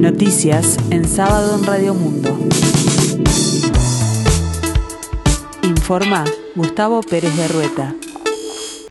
Noticias en sábado en Radio Mundo. Informa Gustavo Pérez de Rueta.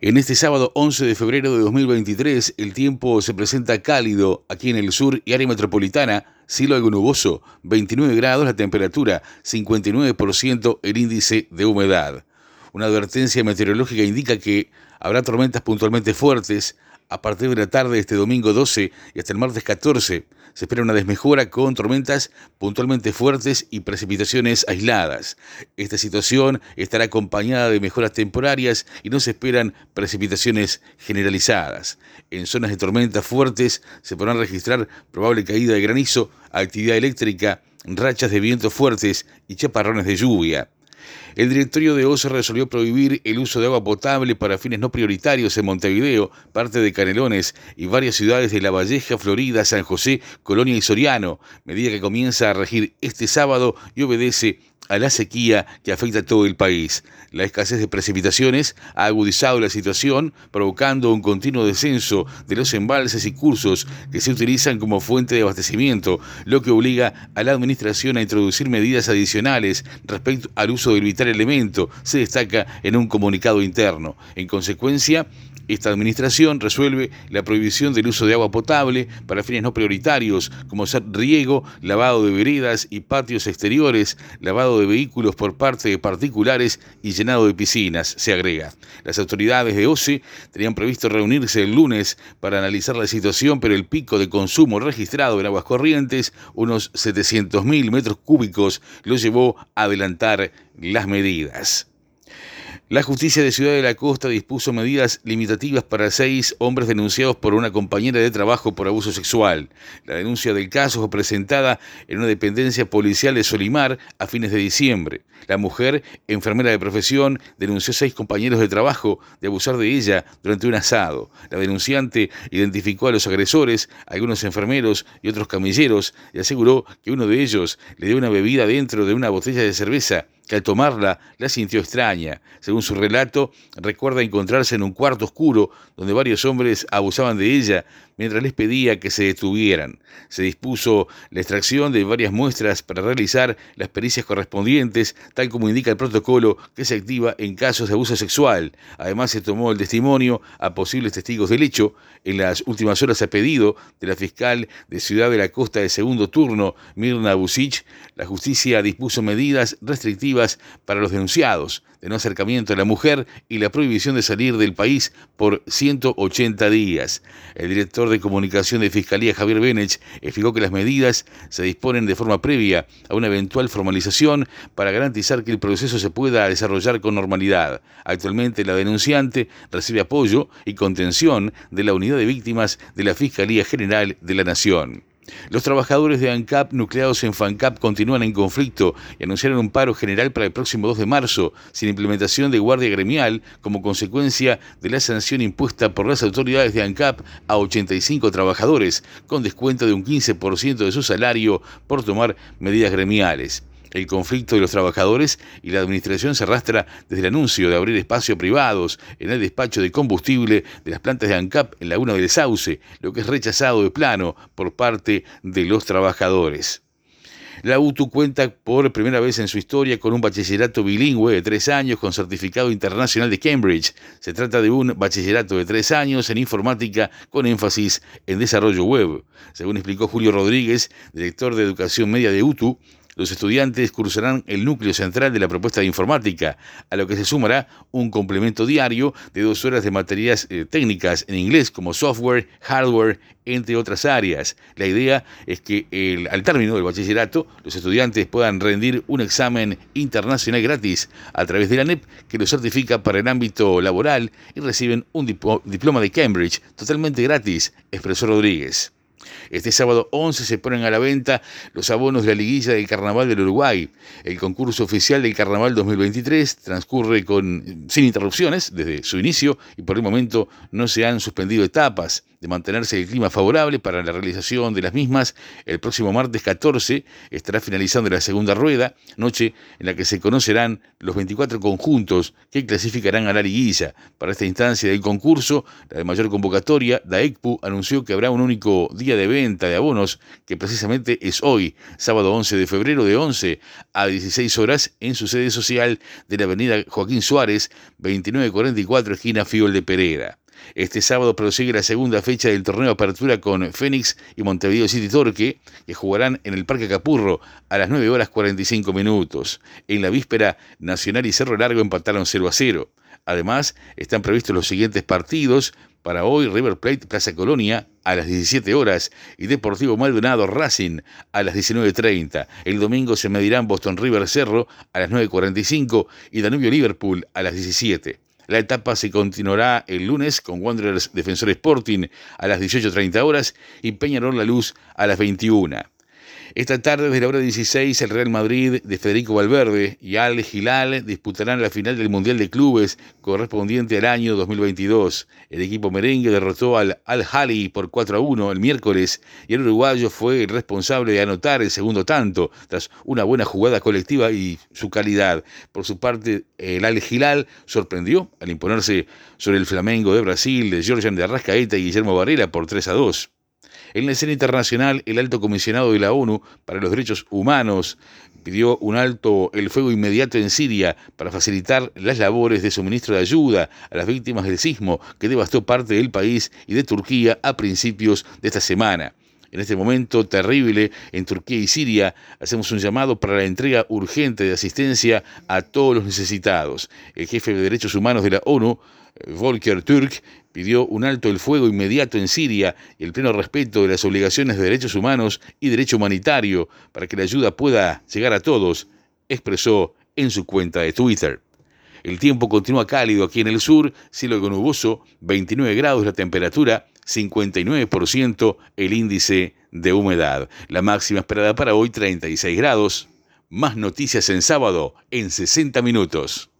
En este sábado 11 de febrero de 2023, el tiempo se presenta cálido aquí en el sur y área metropolitana, cielo algo nuboso, 29 grados la temperatura, 59% el índice de humedad. Una advertencia meteorológica indica que habrá tormentas puntualmente fuertes a partir de la tarde de este domingo 12 y hasta el martes 14. Se espera una desmejora con tormentas puntualmente fuertes y precipitaciones aisladas. Esta situación estará acompañada de mejoras temporarias y no se esperan precipitaciones generalizadas. En zonas de tormentas fuertes se podrán registrar probable caída de granizo, actividad eléctrica, rachas de vientos fuertes y chaparrones de lluvia. El directorio de OSE resolvió prohibir el uso de agua potable para fines no prioritarios en Montevideo, parte de Canelones y varias ciudades de La Valleja, Florida, San José, Colonia y Soriano, medida que comienza a regir este sábado y obedece a la sequía que afecta a todo el país. La escasez de precipitaciones ha agudizado la situación, provocando un continuo descenso de los embalses y cursos que se utilizan como fuente de abastecimiento, lo que obliga a la Administración a introducir medidas adicionales respecto al uso del vital elemento, se destaca en un comunicado interno. En consecuencia, esta administración resuelve la prohibición del uso de agua potable para fines no prioritarios, como ser riego, lavado de veredas y patios exteriores, lavado de vehículos por parte de particulares y llenado de piscinas, se agrega. Las autoridades de OCE tenían previsto reunirse el lunes para analizar la situación, pero el pico de consumo registrado en aguas corrientes, unos 700.000 metros cúbicos, lo llevó a adelantar las medidas. La justicia de Ciudad de la Costa dispuso medidas limitativas para seis hombres denunciados por una compañera de trabajo por abuso sexual. La denuncia del caso fue presentada en una dependencia policial de Solimar a fines de diciembre. La mujer, enfermera de profesión, denunció a seis compañeros de trabajo de abusar de ella durante un asado. La denunciante identificó a los agresores, algunos enfermeros y otros camilleros, y aseguró que uno de ellos le dio una bebida dentro de una botella de cerveza que al tomarla la sintió extraña. Según su relato, recuerda encontrarse en un cuarto oscuro donde varios hombres abusaban de ella mientras les pedía que se detuvieran. Se dispuso la extracción de varias muestras para realizar las pericias correspondientes, tal como indica el protocolo que se activa en casos de abuso sexual. Además, se tomó el testimonio a posibles testigos del hecho. En las últimas horas, a pedido de la fiscal de Ciudad de la Costa de segundo turno, Mirna Busic, la justicia dispuso medidas restrictivas para los denunciados de no acercamiento a la mujer y la prohibición de salir del país por 180 días. El director de comunicación de Fiscalía, Javier Benech, explicó que las medidas se disponen de forma previa a una eventual formalización para garantizar que el proceso se pueda desarrollar con normalidad. Actualmente la denunciante recibe apoyo y contención de la unidad de víctimas de la Fiscalía General de la Nación. Los trabajadores de ANCAP nucleados en FANCAP continúan en conflicto y anunciaron un paro general para el próximo 2 de marzo, sin implementación de guardia gremial como consecuencia de la sanción impuesta por las autoridades de ANCAP a 85 trabajadores, con descuento de un 15% de su salario por tomar medidas gremiales. El conflicto de los trabajadores y la administración se arrastra desde el anuncio de abrir espacios privados en el despacho de combustible de las plantas de ANCAP en Laguna del Sauce, lo que es rechazado de plano por parte de los trabajadores. La UTU cuenta por primera vez en su historia con un bachillerato bilingüe de tres años con certificado internacional de Cambridge. Se trata de un bachillerato de tres años en informática con énfasis en desarrollo web. Según explicó Julio Rodríguez, director de Educación Media de UTU, los estudiantes cursarán el núcleo central de la propuesta de informática, a lo que se sumará un complemento diario de dos horas de materias eh, técnicas en inglés como software, hardware, entre otras áreas. La idea es que al término del bachillerato los estudiantes puedan rendir un examen internacional gratis a través de la NEP que los certifica para el ámbito laboral y reciben un diploma de Cambridge totalmente gratis, expresó Rodríguez. Este sábado 11 se ponen a la venta los abonos de la liguilla del Carnaval del Uruguay. El concurso oficial del Carnaval 2023 transcurre con, sin interrupciones desde su inicio y por el momento no se han suspendido etapas de mantenerse el clima favorable para la realización de las mismas, el próximo martes 14 estará finalizando la segunda rueda, noche en la que se conocerán los 24 conjuntos que clasificarán a la liguilla. Para esta instancia del concurso, la de mayor convocatoria, DAECPU anunció que habrá un único día día de venta de abonos, que precisamente es hoy, sábado 11 de febrero, de 11 a 16 horas, en su sede social de la avenida Joaquín Suárez, 2944, esquina Fiol de Pereira. Este sábado prosigue la segunda fecha del torneo apertura con Fénix y Montevideo City Torque, que jugarán en el Parque Capurro a las 9 horas 45 minutos. En la víspera, Nacional y Cerro Largo empataron 0 a 0. Además, están previstos los siguientes partidos para hoy River Plate Plaza Colonia a las 17 horas y Deportivo Maldonado Racing a las 19.30. El domingo se medirán Boston River Cerro a las 9.45 y Danubio Liverpool a las 17. La etapa se continuará el lunes con Wanderers Defensor Sporting a las 18.30 horas y Peñarol La Luz a las 21. Esta tarde, desde la hora 16, el Real Madrid de Federico Valverde y Al Hilal disputarán la final del Mundial de Clubes correspondiente al año 2022. El equipo merengue derrotó al Al Hali por 4 a 1 el miércoles y el uruguayo fue el responsable de anotar el segundo tanto tras una buena jugada colectiva y su calidad. Por su parte, el Al Hilal sorprendió al imponerse sobre el Flamengo de Brasil de Georgian de Arrascaeta y Guillermo Varela por 3 a 2. En la escena internacional, el alto comisionado de la ONU para los Derechos Humanos pidió un alto el fuego inmediato en Siria para facilitar las labores de suministro de ayuda a las víctimas del sismo que devastó parte del país y de Turquía a principios de esta semana. En este momento terrible en Turquía y Siria, hacemos un llamado para la entrega urgente de asistencia a todos los necesitados. El jefe de Derechos Humanos de la ONU, Volker Turk, pidió un alto el fuego inmediato en Siria y el pleno respeto de las obligaciones de derechos humanos y derecho humanitario para que la ayuda pueda llegar a todos, expresó en su cuenta de Twitter. El tiempo continúa cálido aquí en el sur, cielo nuboso, 29 grados la temperatura, 59% el índice de humedad. La máxima esperada para hoy 36 grados. Más noticias en sábado en 60 minutos.